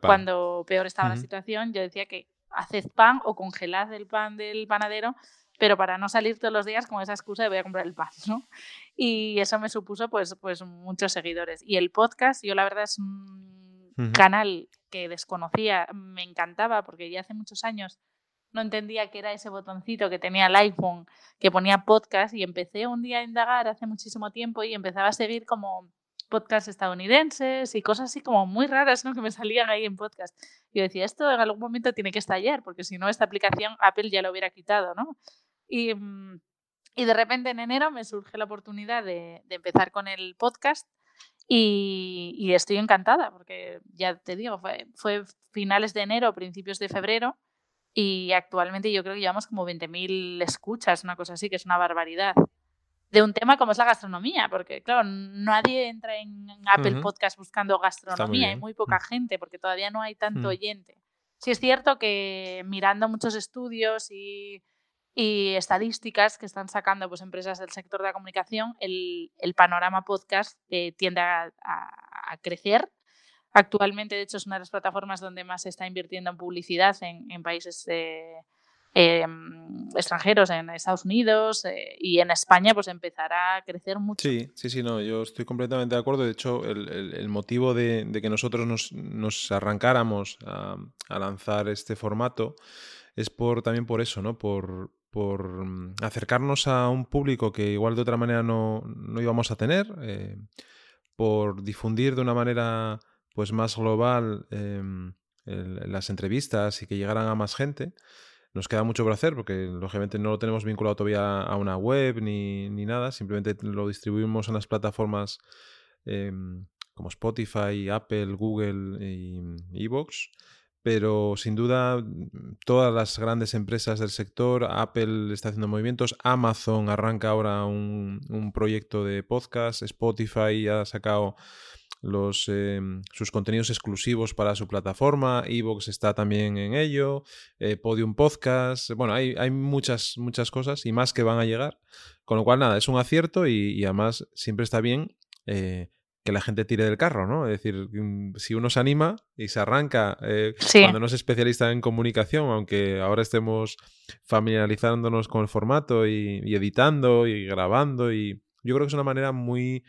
cuando peor estaba la situación, yo decía que haced pan o congelad el pan del panadero pero para no salir todos los días con esa excusa de voy a comprar el pan, ¿no? Y eso me supuso pues, pues muchos seguidores. Y el podcast, yo la verdad es un canal que desconocía, me encantaba porque ya hace muchos años no entendía que era ese botoncito que tenía el iPhone que ponía podcast y empecé un día a indagar hace muchísimo tiempo y empezaba a seguir como podcasts estadounidenses y cosas así como muy raras ¿no? que me salían ahí en podcast. Y yo decía, esto en algún momento tiene que estallar, porque si no, esta aplicación Apple ya lo hubiera quitado, ¿no? Y, mm, y de repente en enero me surge la oportunidad de, de empezar con el podcast y, y, estoy encantada porque ya te digo, fue, fue, finales de enero, principios de febrero y actualmente yo creo que llevamos como 20.000 escuchas, una cosa así, que es una barbaridad. De un tema como es la gastronomía, porque claro, nadie entra en Apple Podcast buscando gastronomía, hay muy poca mm. gente porque todavía no hay tanto mm. oyente. Sí es cierto que mirando muchos estudios y y estadísticas que están sacando pues, empresas del sector de la comunicación, el, el panorama podcast eh, tiende a, a, crecer. Actualmente, de hecho, es una de las plataformas donde más se está invirtiendo en publicidad en, en países eh, em, extranjeros, en Estados Unidos eh, y en España, pues empezará a crecer mucho. Sí, sí, sí, no, yo estoy completamente de acuerdo. De hecho, el, el, el motivo de, de, que nosotros nos, nos arrancáramos a, a lanzar este formato es por también por eso, ¿no? Por, por mm, acercarnos a un público que igual de otra manera no, no íbamos a tener, eh, por difundir de una manera pues más global em, las entrevistas y que llegaran a más gente. Nos queda mucho por hacer porque lógicamente no lo tenemos vinculado todavía a una web ni, ni nada, simplemente lo distribuimos en las plataformas em, como Spotify, Apple, Google y Evox pero sin duda mm, todas las grandes empresas del sector, Apple está haciendo movimientos, Amazon arranca ahora un, proyecto de podcast, Spotify ha sacado los, em, sus contenidos exclusivos para su plataforma, Evox está también en ello, eh, Podium Podcast, bueno, hay, hay, muchas, muchas cosas y más que van a llegar, con lo cual nada, es un acierto y, además siempre está bien eh, que la gente tire del carro, ¿no? Es decir, mm, si uno se anima y se arranca eh, cuando no es especialista en comunicación, aunque ahora estemos familiarizándonos con el formato y, editando y grabando, y yo creo que es una manera muy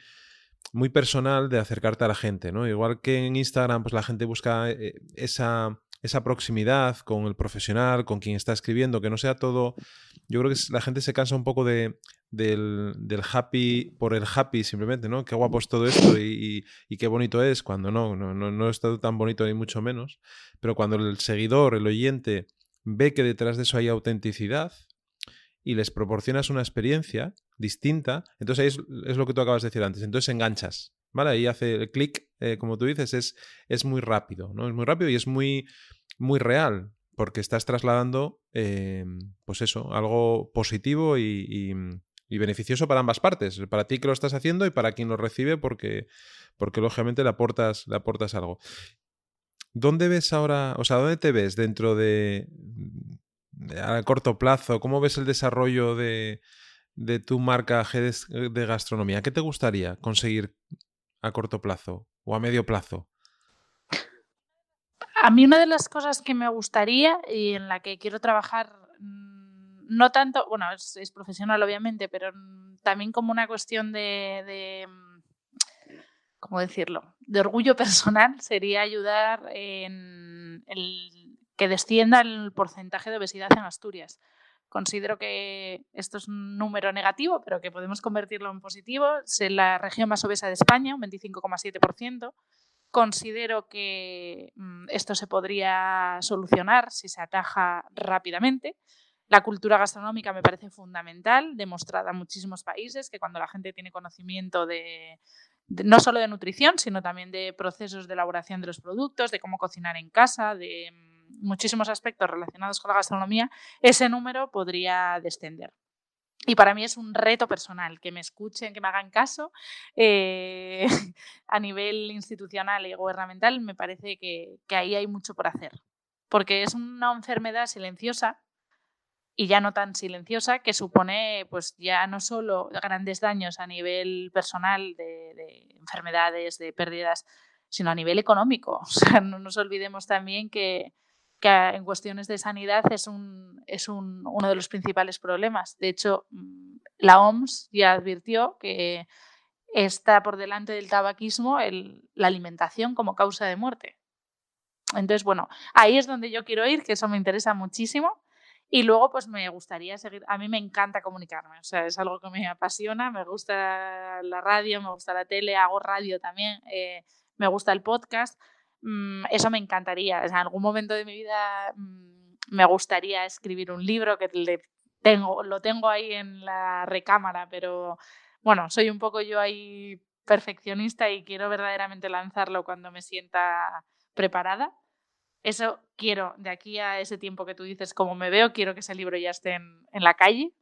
muy personal de acercarte a la gente, ¿no? Igual que en Instagram, pues la gente busca eh, esa esa proximidad con el profesional, con quien está escribiendo, que no sea todo... Yo creo que la gente se cansa un poco de, del, del happy por el happy simplemente, ¿no? Qué guapo es todo esto y, y, qué bonito es, cuando no, no, no, no está tan bonito ni mucho menos. Pero cuando el seguidor, el oyente, ve que detrás de eso hay autenticidad y les proporcionas una experiencia distinta, entonces ahí es, es lo que tú acabas de decir antes, entonces enganchas, ¿vale? Ahí hace el clic, eh, como tú dices, es, es muy rápido, ¿no? Es muy rápido y es muy, muy real, porque estás trasladando, em, pues eso, algo positivo y, beneficioso para ambas partes, para ti que lo estás haciendo y para quien lo recibe, porque, porque lógicamente le aportas, le aportas algo. ¿Dónde ves ahora, o sea, dónde te ves dentro de, a corto plazo? ¿Cómo ves el desarrollo de, de tu marca de gastronomía? ¿Qué te gustaría conseguir a corto plazo o a medio plazo? A mí una de las cosas que me gustaría y en la que quiero trabajar, mm, no tanto, bueno, es, profesional obviamente, pero también como una cuestión de, mm, ¿cómo decirlo?, de orgullo personal, sería ayudar en que descienda el porcentaje de obesidad en Asturias. Considero que esto es un número negativo, pero que podemos convertirlo en positivo. Es la región más obesa de España, un 25,7%. Considero que mm, esto se podría solucionar si se ataja rápidamente. La cultura gastronómica me parece fundamental, demostrada en muchísimos países, que cuando la gente tiene conocimiento de, no solo de nutrición, sino también de procesos de elaboración de los productos, de cómo cocinar en casa, de mm, muchísimos aspectos relacionados con la gastronomía, ese número podría descender. Y para mí es un reto personal que me escuchen, que me hagan caso. Eh, a nivel institucional y gubernamental me parece que, que ahí hay mucho por hacer, porque es una enfermedad silenciosa y ya no tan silenciosa que supone pues ya no solo grandes daños a nivel personal de, de enfermedades, de pérdidas, sino a nivel económico. O sea, no nos olvidemos también que, que en cuestiones de sanidad es, un, es un, uno de los principales problemas. De hecho, mm, la OMS ya advirtió que está por delante del tabaquismo el, la alimentación como causa de muerte. Entonces, bueno, ahí es donde yo quiero ir, que eso me interesa muchísimo. Y luego, pues me gustaría seguir, a mí me encanta comunicarme, o sea, es algo que me apasiona, me gusta la radio, me gusta la tele, hago radio también, eh, me gusta el podcast, Mm, eso me encantaría. en algún momento de mi vida mm, me gustaría escribir un libro que tengo, lo tengo ahí en la recámara, pero bueno, soy un poco yo ahí perfeccionista y quiero verdaderamente lanzarlo cuando me sienta preparada. Eso quiero, de aquí a ese tiempo que tú dices, como me veo, quiero que ese libro ya esté en la calle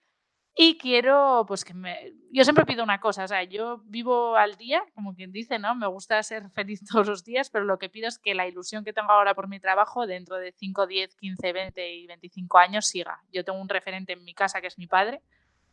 y quiero, pues que me... Yo siempre pido una cosa, o sea, yo vivo al día, como quien dice, ¿no? Me gusta ser feliz todos los días, pero lo que pido es que la ilusión que tengo ahora por mi trabajo, dentro de 5, 10, 15, 20 y 25 años, siga. Yo tengo un referente en mi casa que es mi padre,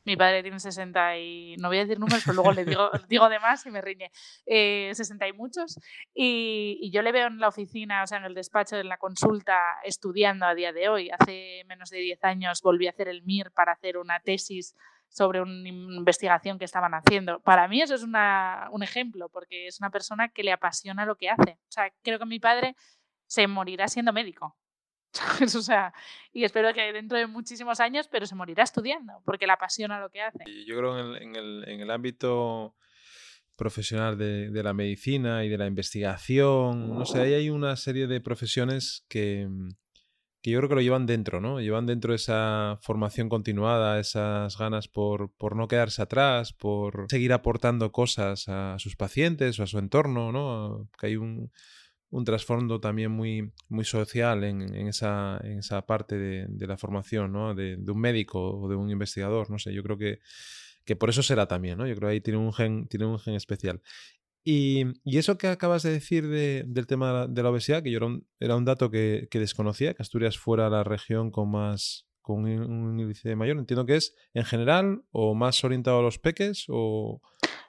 mi padre tiene 60 y no voy a decir números, pero luego le digo, digo de más y me riñe. Eh, 60 y muchos. Y, y, yo le veo en la oficina, o sea, en el despacho, en la consulta, estudiando a día de hoy. Hace menos de 10 años volví a hacer el MIR para hacer una tesis sobre una investigación que estaban haciendo. Para mí eso es una, un ejemplo, porque es una persona que le apasiona lo que hace. O sea, creo que mi padre se morirá siendo médico o sea, y espero que dentro de muchísimos años, pero se morirá estudiando, porque le apasiona lo que hace. Yo creo el, en el ámbito profesional de, de, la medicina y de la investigación, no sé, ahí hay una serie de profesiones que, que yo creo que lo llevan dentro, ¿no? Llevan dentro esa formación continuada, esas ganas por, por no quedarse atrás, por seguir aportando cosas a sus pacientes o a su entorno, ¿no? Que hay un, un trasfondo también muy, muy social en, en, esa, en esa parte de, de la formación, ¿no? De, de, un médico o de un investigador, no sé, yo creo que, que por eso será también, ¿no? Yo creo que ahí tiene un gen, tiene un gen especial. Y, y, eso que acabas de decir de, del tema de la obesidad, que yo era un, era un dato que, que, desconocía, que Asturias fuera la región con más con un índice mayor, entiendo que es en general o más orientado a los peques o...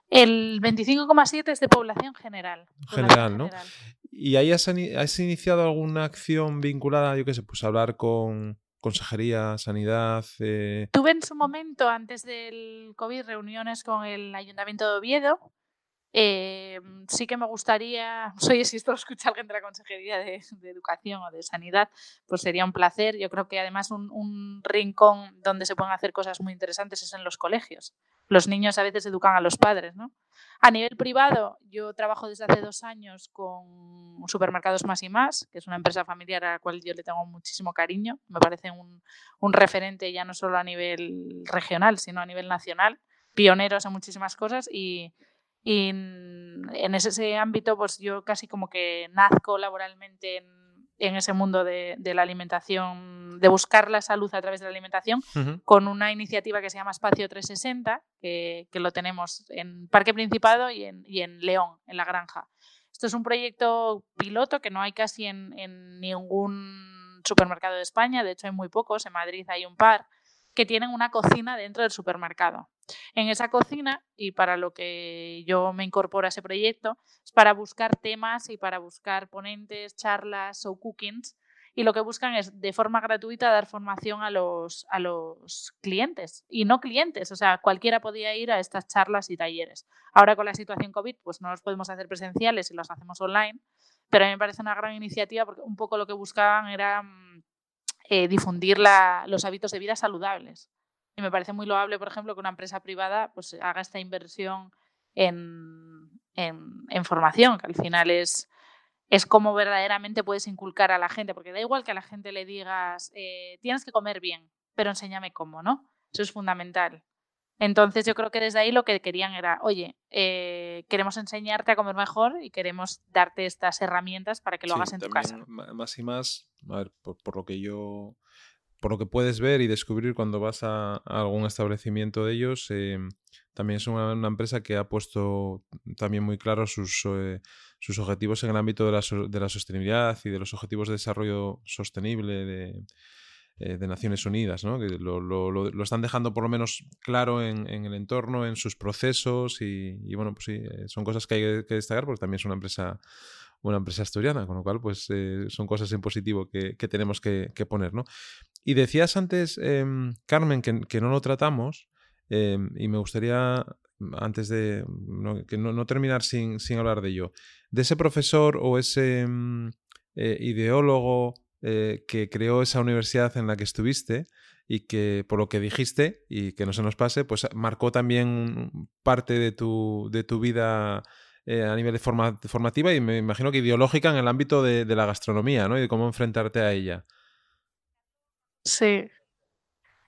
El 25,7 es de población general. General, ¿no? General. ¿Y ahí has, iniciado alguna acción vinculada, yo qué sé, pues hablar con consejería, sanidad? Eh... Tuve en su momento, antes del COVID, reuniones con el Ayuntamiento de Oviedo eh, sí que me gustaría, oye, si esto lo escucha alguien de la Consejería de, Educación o de Sanidad, pues sería un placer. Yo creo que además un, rincón donde se pueden hacer cosas muy interesantes es en los colegios. Los niños a veces educan a los padres, ¿no? A nivel privado, yo trabajo desde hace dos años con Supermercados Más y Más, que es una empresa familiar a la cual yo le tengo muchísimo cariño. Me parece un referente ya no solo a nivel regional, sino a nivel nacional. Pioneros en muchísimas cosas y y en, ese, ámbito, pues yo casi como que nazco laboralmente en, en ese mundo de, de, la alimentación, de buscar la salud a través de la alimentación, uh -huh. con una iniciativa que se llama Espacio 360, que, que lo tenemos en Parque Principado y en, y en, León, en La Granja. Esto es un proyecto piloto que no hay casi en, en ningún supermercado de España, de hecho hay muy pocos, en Madrid hay un par, que tienen una cocina dentro del supermercado. En esa cocina, y para lo que yo me incorporo a ese proyecto, es para buscar temas y para buscar ponentes, charlas o cookings. Y lo que buscan es de forma gratuita dar formación a los, a los clientes y no clientes, o sea, cualquiera podía ir a estas charlas y talleres. Ahora con la situación COVID, pues no los podemos hacer presenciales y los hacemos online, pero a mí me parece una gran iniciativa porque un poco lo que buscaban era eh, difundir los hábitos de vida saludables. Y me parece muy loable, por ejemplo, que una empresa privada pues, haga esta inversión en, en, en formación, que al final es, es como verdaderamente puedes inculcar a la gente, porque da igual que a la gente le digas, eh, tienes que comer bien, pero enséñame cómo, ¿no? Eso es fundamental. Entonces yo creo que desde ahí lo que querían era, oye, eh, queremos enseñarte a comer mejor y queremos darte estas herramientas para que lo sí, hagas en tu casa. Más y más, a ver, por, por, lo que yo, por lo que puedes ver y descubrir cuando vas a, algún establecimiento de ellos, eh, también es una, empresa que ha puesto también muy claro sus, eh, sus objetivos en el ámbito de la, de la sostenibilidad y de los objetivos de desarrollo sostenible de eh, de Naciones Unidas, ¿no? que lo, lo, lo, están dejando por lo menos claro en, en el entorno, en sus procesos y, bueno, pues sí, eh, son cosas que hay que destacar porque también es una empresa una empresa asturiana, con lo cual pues son cosas en positivo que, que tenemos que, que, poner, ¿no? Y decías antes, eh, Carmen, que, no lo tratamos eh, y me gustaría, antes de no, que no, terminar sin, hablar de ello, de ese profesor o ese mm, ideólogo eh, que creó esa universidad en la que estuviste y que, por lo que dijiste, y que no se nos pase, pues marcó también parte de tu, de tu vida eh, a nivel de forma, formativa y me imagino que ideológica en el ámbito de, de la gastronomía, ¿no? Y de cómo enfrentarte a ella. Sí.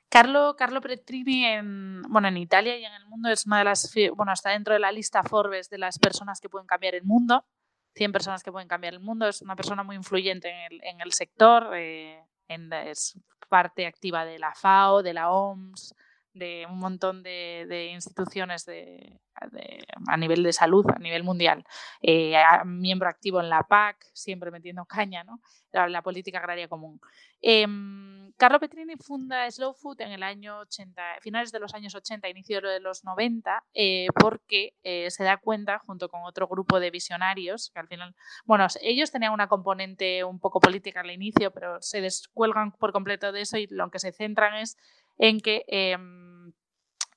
Carlo, Carlo Petrini en, bueno, en Italia y en el mundo es una de las, bueno, está dentro de la lista Forbes de las personas que pueden cambiar el mundo. 100 personas que pueden cambiar el mundo. Es una persona muy influyente en el, en el sector, eh, es parte activa de la FAO, de la OMS, de un montón de, de instituciones de, a nivel de salud, a nivel mundial. Eh, miembro activo en la PAC, siempre metiendo caña, ¿no? la, política agraria común. Eh, Carlo Petrini funda Slow Food en el año 80, finales de los años 80, inicio de los 90, eh, porque eh, se da cuenta, junto con otro grupo de visionarios, que al final, bueno, ellos tenían una componente un poco política al inicio, pero se descuelgan por completo de eso y lo que se centran es en que eh,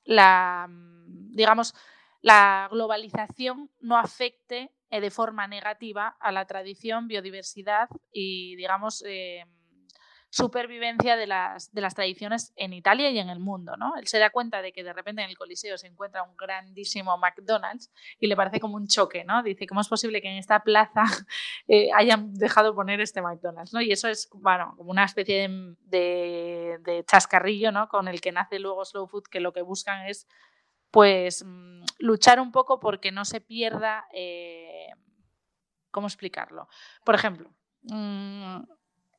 la, digamos, la globalización no afecte de forma negativa a la tradición, biodiversidad y, digamos, supervivencia de las, de las tradiciones en Italia y en el mundo. ¿no? Él se da cuenta de que de repente en el Coliseo se encuentra un grandísimo McDonald's y le parece como un choque. ¿no? Dice, ¿cómo es posible que en esta plaza eh, hayan dejado poner este McDonald's? ¿no? Y eso es bueno, como una especie de, de, chascarrillo ¿no? con el que nace luego Slow Food, que lo que buscan es pues mm, luchar un poco porque no se pierda, eh, ¿cómo explicarlo? Por ejemplo, mm,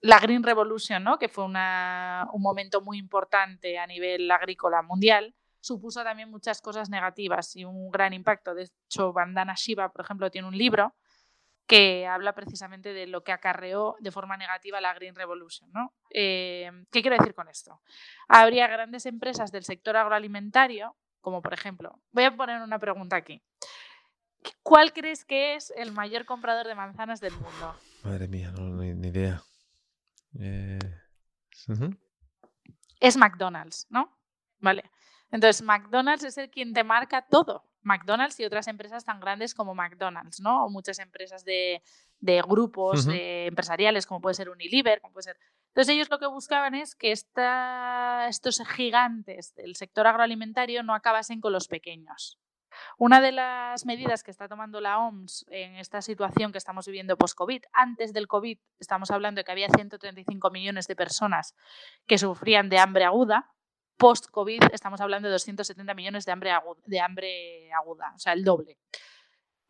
la Green Revolution, ¿no? que fue un momento muy importante a nivel agrícola mundial, supuso también muchas cosas negativas y un gran impacto. De hecho, Bandana Shiva, por ejemplo, tiene un libro que habla precisamente de lo que acarreó de forma negativa la Green Revolution. ¿no? Eh, ¿Qué quiero decir con esto? Habría grandes empresas del sector agroalimentario, como por ejemplo, voy a poner una pregunta aquí. ¿Cuál crees que es el mayor comprador de manzanas del mundo? Madre mía, no, ni idea. Eh, es McDonald's, ¿no? Vale. Entonces, McDonald's es el quien te marca todo. McDonald's y otras empresas tan grandes como McDonald's, ¿no? O muchas empresas de, grupos empresariales, como puede ser Unilever, como puede ser. Entonces, ellos lo que buscaban es que estos gigantes del sector agroalimentario no acabasen con los pequeños. Una de las medidas que está tomando la OMS en esta situación que estamos viviendo post-COVID, antes del COVID estamos hablando de que había 135 millones de personas que sufrían de hambre aguda, post-COVID estamos hablando de 270 millones de hambre, aguda, de hambre aguda, o sea, el doble.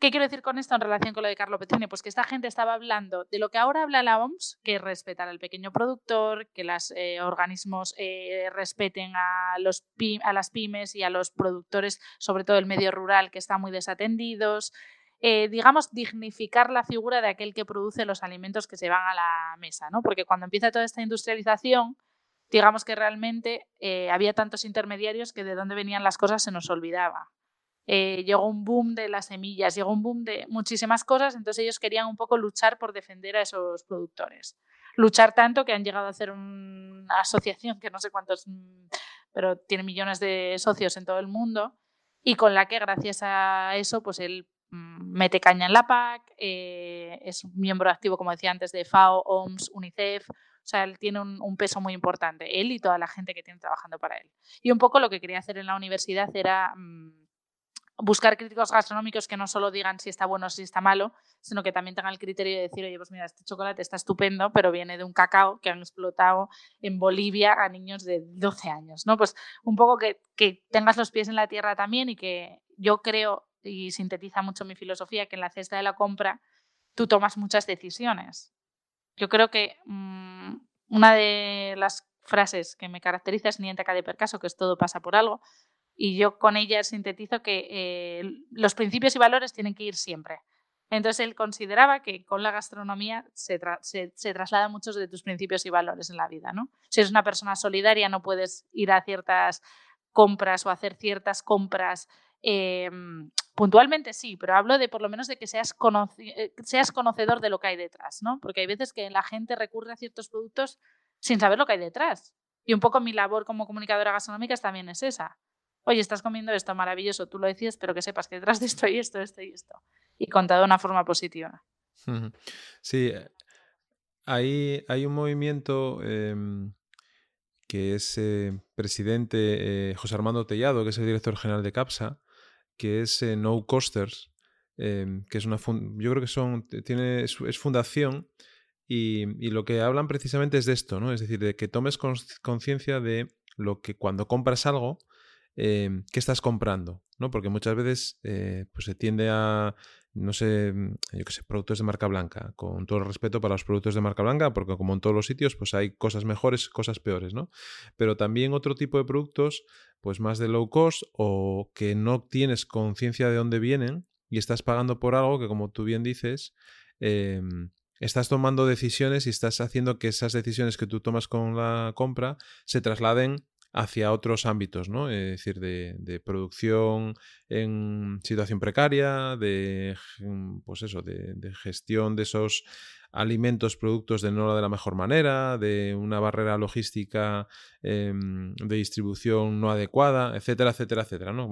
¿Qué quiero decir con esto en relación con lo de Carlo Pezzini? Pues que esta gente estaba hablando de lo que ahora habla la OMS, que es respetar al pequeño productor, que los eh, organismos eh, respeten a, los las pymes y a los productores, sobre todo el medio rural, que están muy desatendidos. Eh, digamos, dignificar la figura de aquel que produce los alimentos que se van a la mesa, ¿no? Porque cuando empieza toda esta industrialización, digamos que realmente había tantos intermediarios que de dónde venían las cosas se nos olvidaba. Eh, llegó un boom de las semillas, llegó un boom de muchísimas cosas, entonces ellos querían un poco luchar por defender a esos productores. Luchar tanto que han llegado a hacer una asociación que no sé cuántos, mm, pero tiene millones de socios en todo el mundo y con la que gracias a eso pues él mm, mete caña en la PAC, eh, es miembro activo, como decía antes, de FAO, OMS, UNICEF, o sea, él tiene un, peso muy importante, él y toda la gente que tiene trabajando para él. Y un poco lo que quería hacer en la universidad era mm, buscar críticos gastronómicos que no solo digan si está bueno o si está malo, sino que también tengan el criterio de decir, oye, pues mira, este chocolate está estupendo, pero viene de un cacao que han explotado en Bolivia a niños de 12 años, ¿no? Pues un poco que, que tengas los pies en la tierra también y que yo creo, y sintetiza mucho mi filosofía, que en la cesta de la compra tú tomas muchas decisiones. Yo creo que mmm, una de las frases que me caracteriza es niente de percaso, que es todo pasa por algo, y yo con ella sintetizo que eh, los principios y valores tienen que ir siempre. Entonces él consideraba que con la gastronomía se, se, trasladan muchos de tus principios y valores en la vida. ¿no? Si eres una persona solidaria no puedes ir a ciertas compras o hacer ciertas compras em, puntualmente sí, pero hablo de por lo menos de que seas, eh, seas conocedor de lo que hay detrás, ¿no? Porque hay veces que la gente recurre a ciertos productos sin saber lo que hay detrás. Y un poco mi labor como comunicadora gastronómica también es esa oye, estás comiendo esto maravilloso, tú lo decías, pero que sepas que detrás de esto hay esto, esto y esto. Y contado de una forma positiva. Sí, eh, hay, hay un movimiento em, que es eh, presidente eh, José Armando Tellado, que es el director general de CAPSA, que es No Costers, em, que es una yo creo que son tiene es, fundación y, y, lo que hablan precisamente es de esto, ¿no? Es decir, de que tomes conciencia de lo que cuando compras algo Em, qué estás comprando, ¿no? Porque muchas veces eh, pues se tiende a, no sé, mm, yo qué sé, productos de marca blanca, con todo el respeto para los productos de marca blanca, porque como en todos los sitios, pues hay cosas mejores, cosas peores, ¿no? Pero también otro tipo de productos, pues más de low cost o que no tienes conciencia de dónde vienen y estás pagando por algo que, como tú bien dices, em, estás tomando decisiones y estás haciendo que esas decisiones que tú tomas con la compra se trasladen hacia otros ámbitos, ¿no? Es decir, de, producción en situación precaria, de, pues eso, de, gestión de esos alimentos, productos de no de la mejor manera, de una barrera logística em, de distribución no adecuada, etcétera, etcétera, etcétera, ¿no?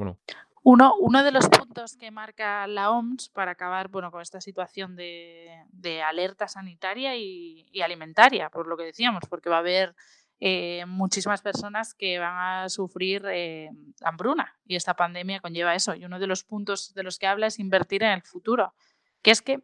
Uno, uno, de los puntos que marca la OMS para acabar bueno, con esta situación de, de alerta sanitaria y, y, alimentaria, por lo que decíamos, porque va a haber eh, muchísimas personas que van a sufrir eh, hambruna y esta pandemia conlleva eso. Y uno de los puntos de los que habla es invertir en el futuro, que es que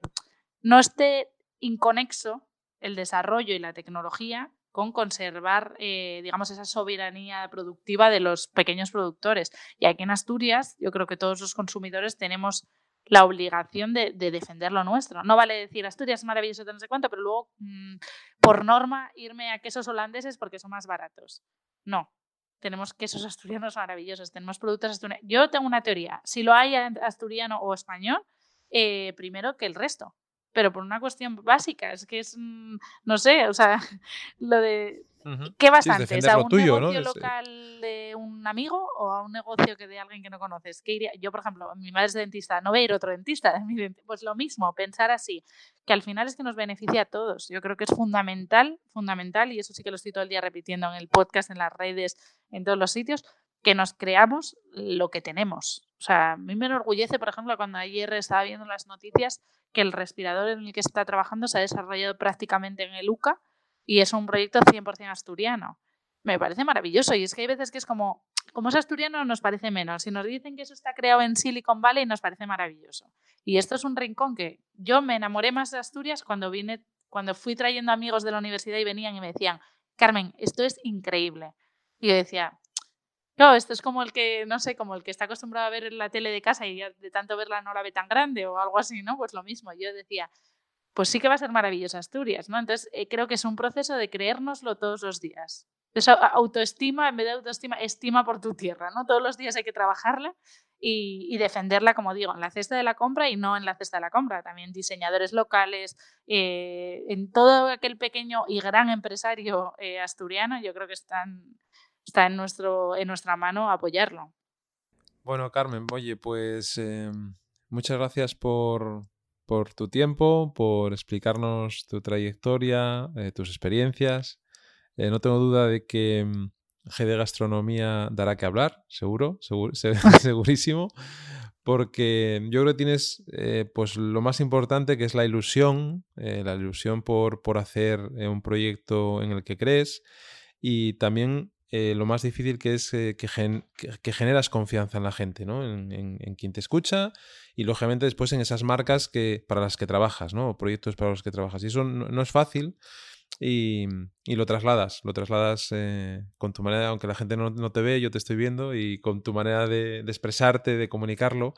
no esté inconexo el desarrollo y la tecnología con conservar, eh, digamos, esa soberanía productiva de los pequeños productores. Y aquí en Asturias, yo creo que todos los consumidores tenemos la obligación de, defender lo nuestro. No vale decir Asturias es maravilloso, no sé cuánto, pero luego, mm, por norma, irme a quesos holandeses porque son más baratos. No. Tenemos quesos asturianos maravillosos, tenemos productos asturianos. Yo tengo una teoría. Si lo hay asturiano o español, eh, primero que el resto pero por una cuestión básica, es que es, mm, no sé, o sea, lo de... ¿Qué vas antes? ¿A un negocio local de un amigo o a un negocio que de alguien que no conoces? ¿Qué iría? Yo, por ejemplo, mi madre es dentista, no voy a ir a otro dentista. Pues lo mismo, pensar así, que al final es que nos beneficia a todos. Yo creo que es fundamental, fundamental, y eso sí que lo estoy todo el día repitiendo en el podcast, en las redes, en todos los sitios, que nos creamos lo que tenemos. O sea, a mí me enorgullece, por ejemplo, cuando ayer estaba viendo las noticias que el respirador en el que está trabajando se ha desarrollado prácticamente en el UCA y es un proyecto 100% asturiano. Me parece maravilloso y es que hay veces que es como, como es asturiano nos parece menos. Si nos dicen que eso está creado en Silicon Valley nos parece maravilloso. Y esto es un rincón que yo me enamoré más de Asturias cuando vine, cuando fui trayendo amigos de la universidad y venían y me decían, Carmen, esto es increíble. Y yo decía, Claro, esto es como el que, no sé, como el que está acostumbrado a ver la tele de casa y de tanto verla no la ve tan grande o algo así, ¿no? Pues lo mismo. Yo decía, pues sí que va a ser maravillosa Asturias, ¿no? Entonces eh, creo que es un proceso de creérnoslo todos los días. Entonces, autoestima, en vez de autoestima, estima por tu tierra, ¿no? Todos los días hay que trabajarla y, defenderla, como digo, en la cesta de la compra y no en la cesta de la compra. También diseñadores locales, eh, en todo aquel pequeño y gran empresario eh, asturiano, yo creo que está en, en nuestra mano apoyarlo. Bueno, Carmen, oye, pues em, muchas gracias por, por, tu tiempo, por explicarnos tu trayectoria, eh, tus experiencias. Eh, no tengo duda de que em, GD Gastronomía dará que hablar, seguro, segurísimo, porque yo creo que tienes eh, pues lo más importante que es la ilusión, la ilusión por, por hacer un proyecto en el que crees y también eh, lo más difícil que es eh, que, que, generas confianza en la gente, ¿no? En, quien te escucha y lógicamente después en esas marcas que, para las que trabajas, ¿no? O proyectos para los que trabajas. Y eso no es fácil, y, lo trasladas, lo trasladas eh, con tu manera, aunque la gente no, te ve, yo te estoy viendo y con tu manera de, expresarte, de comunicarlo,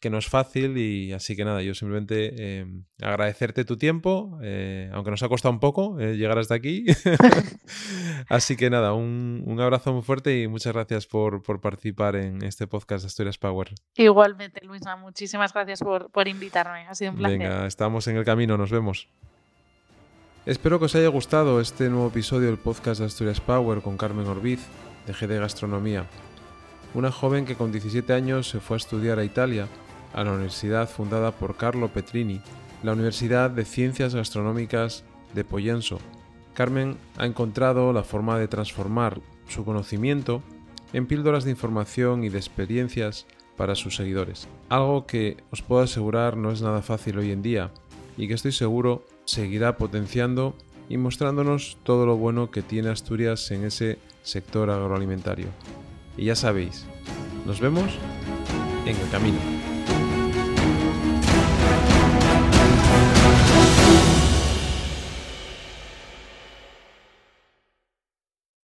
que no es fácil y así que nada, yo simplemente eh, agradecerte tu tiempo, eh, aunque nos ha costado un poco llegar hasta aquí. así que nada, un, abrazo muy fuerte y muchas gracias por, participar en este podcast de Asturias Power. Igualmente, Luisa, muchísimas gracias por, por invitarme, ha sido un placer. Venga, estamos en el camino, nos vemos. Espero que os haya gustado este nuevo episodio del podcast de Asturias Power con Carmen Orbiz, de GD Gastronomía, una joven que con 17 años se fue a estudiar a Italia, a la universidad fundada por Carlo Petrini, la Universidad de Ciencias Gastronómicas de Poyenso. Carmen ha encontrado la forma de transformar su conocimiento en píldoras de información y de experiencias para sus seguidores, algo que os puedo asegurar no es nada fácil hoy en día y que estoy seguro seguirá potenciando y mostrándonos todo lo bueno que tiene Asturias en ese sector agroalimentario. Y ya sabéis, nos vemos en el camino.